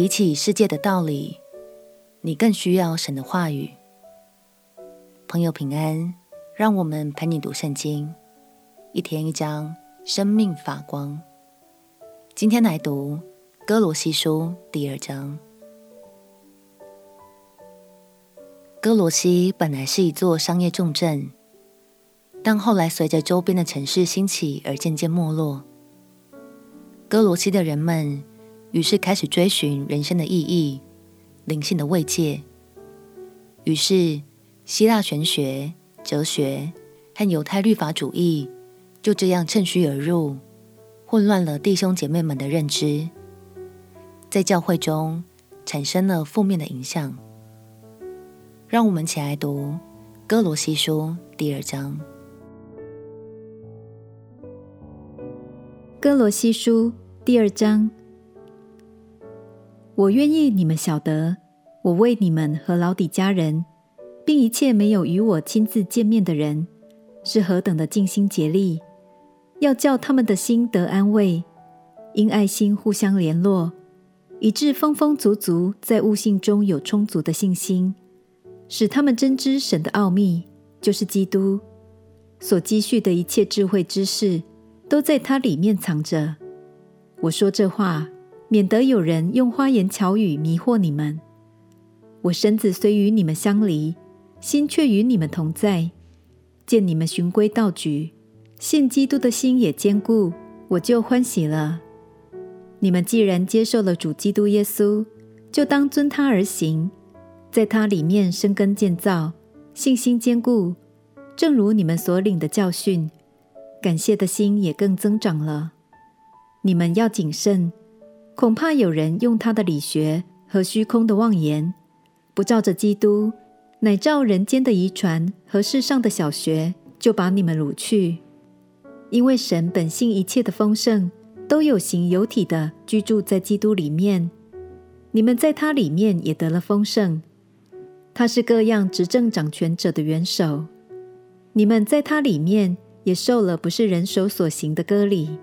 比起世界的道理，你更需要神的话语。朋友平安，让我们陪你读圣经，一天一章，生命发光。今天来读哥罗西书第二章。哥罗西本来是一座商业重镇，但后来随着周边的城市兴起而渐渐没落。哥罗西的人们于是开始追寻人生的意义、灵性的慰藉。于是，希腊玄学、哲学和犹太律法主义就这样趁虚而入，混乱了弟兄姐妹们的认知，在教会中产生了负面的影响。让我们起来读《哥罗西书》第二章。哥罗西书第二章，我愿意你们晓得，我为你们和老底家人，并一切没有与我亲自见面的人，是何等的尽心竭力，要叫他们的心得安慰，因爱心互相联络，以致丰丰足足在悟性中有充足的信心，使他们真知神的奥秘，就是基督所积蓄的一切智慧知识。都在它里面藏着。我说这话，免得有人用花言巧语迷惑你们。我身子虽与你们相离，心却与你们同在。见你们循规蹈矩，信基督的心也坚固，我就欢喜了。你们既然接受了主基督耶稣，就当遵他而行，在他里面生根建造，信心坚固，正如你们所领的教训。感谢的心也更增长了。你们要谨慎，恐怕有人用他的理学和虚空的妄言，不照着基督，乃照人间的遗传和世上的小学，就把你们掳去。因为神本性一切的丰盛，都有形有体的居住在基督里面，你们在他里面也得了丰盛。他是各样执政掌权者的元首，你们在他里面。也受了不是人手所行的割礼，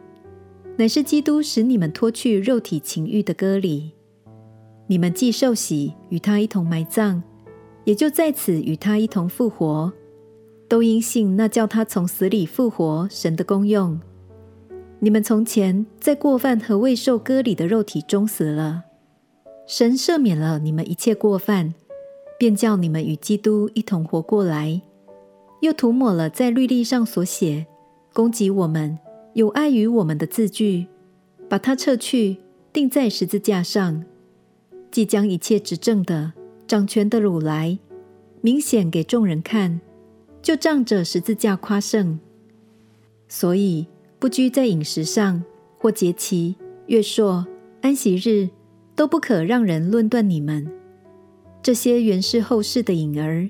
乃是基督使你们脱去肉体情欲的割礼。你们既受洗，与他一同埋葬，也就在此与他一同复活，都因信那叫他从死里复活神的功用。你们从前在过犯和未受割礼的肉体中死了，神赦免了你们一切过犯，便叫你们与基督一同活过来。又涂抹了在律例上所写攻击我们、有碍于我们的字句，把它撤去，钉在十字架上。既将一切执政的、掌权的掳来，明显给众人看，就仗着十字架夸胜。所以不拘在饮食上，或节期、月朔、安息日，都不可让人论断你们。这些原是后世的影儿。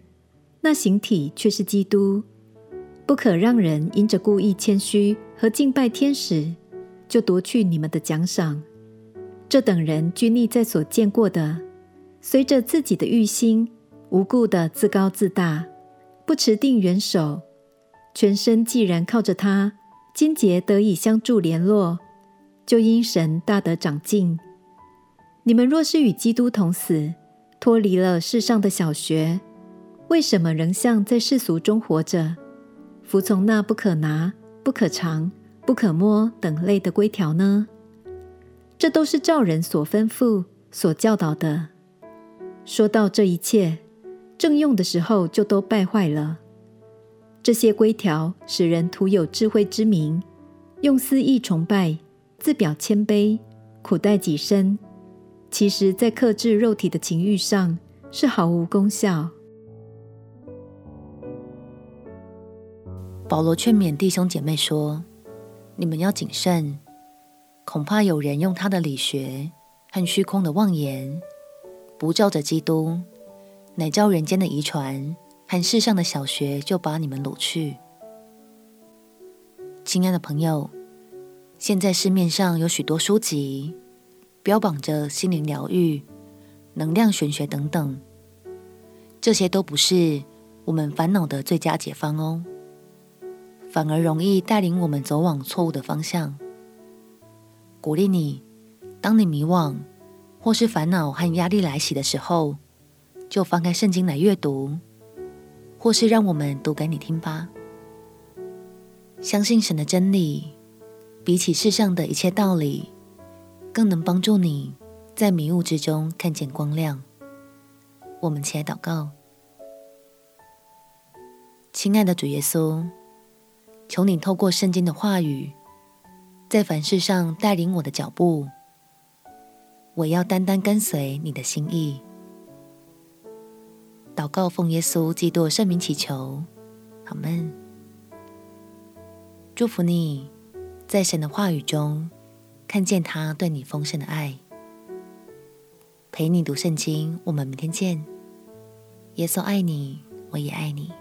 那形体却是基督，不可让人因着故意谦虚和敬拜天使，就夺去你们的奖赏。这等人拘泥在所见过的，随着自己的欲心，无故的自高自大，不持定元首。全身既然靠着他，筋节得以相助联络，就因神大得长进。你们若是与基督同死，脱离了世上的小学。为什么仍像在世俗中活着，服从那不可拿、不可尝、不可摸等类的规条呢？这都是照人所吩咐、所教导的。说到这一切，正用的时候就都败坏了。这些规条使人徒有智慧之名，用私意崇拜，自表谦卑，苦待己身，其实在克制肉体的情欲上是毫无功效。保罗劝勉弟兄姐妹说：“你们要谨慎，恐怕有人用他的理学和虚空的妄言，不照着基督，乃照人间的遗传和世上的小学，就把你们掳去。”亲爱的朋友，现在市面上有许多书籍，标榜着心灵疗愈、能量玄学等等，这些都不是我们烦恼的最佳解方哦。反而容易带领我们走往错误的方向。鼓励你，当你迷惘或是烦恼和压力来袭的时候，就翻开圣经来阅读，或是让我们读给你听吧。相信神的真理，比起世上的一切道理，更能帮助你在迷雾之中看见光亮。我们起来祷告，亲爱的主耶稣，求你透过圣经的话语，在凡事上带领我的脚步。我要单单跟随你的心意。祷告奉耶稣基督圣名祈求，阿门。祝福你，在神的话语中看见他对你丰盛的爱。陪你读圣经，我们明天见。耶稣爱你，我也爱你。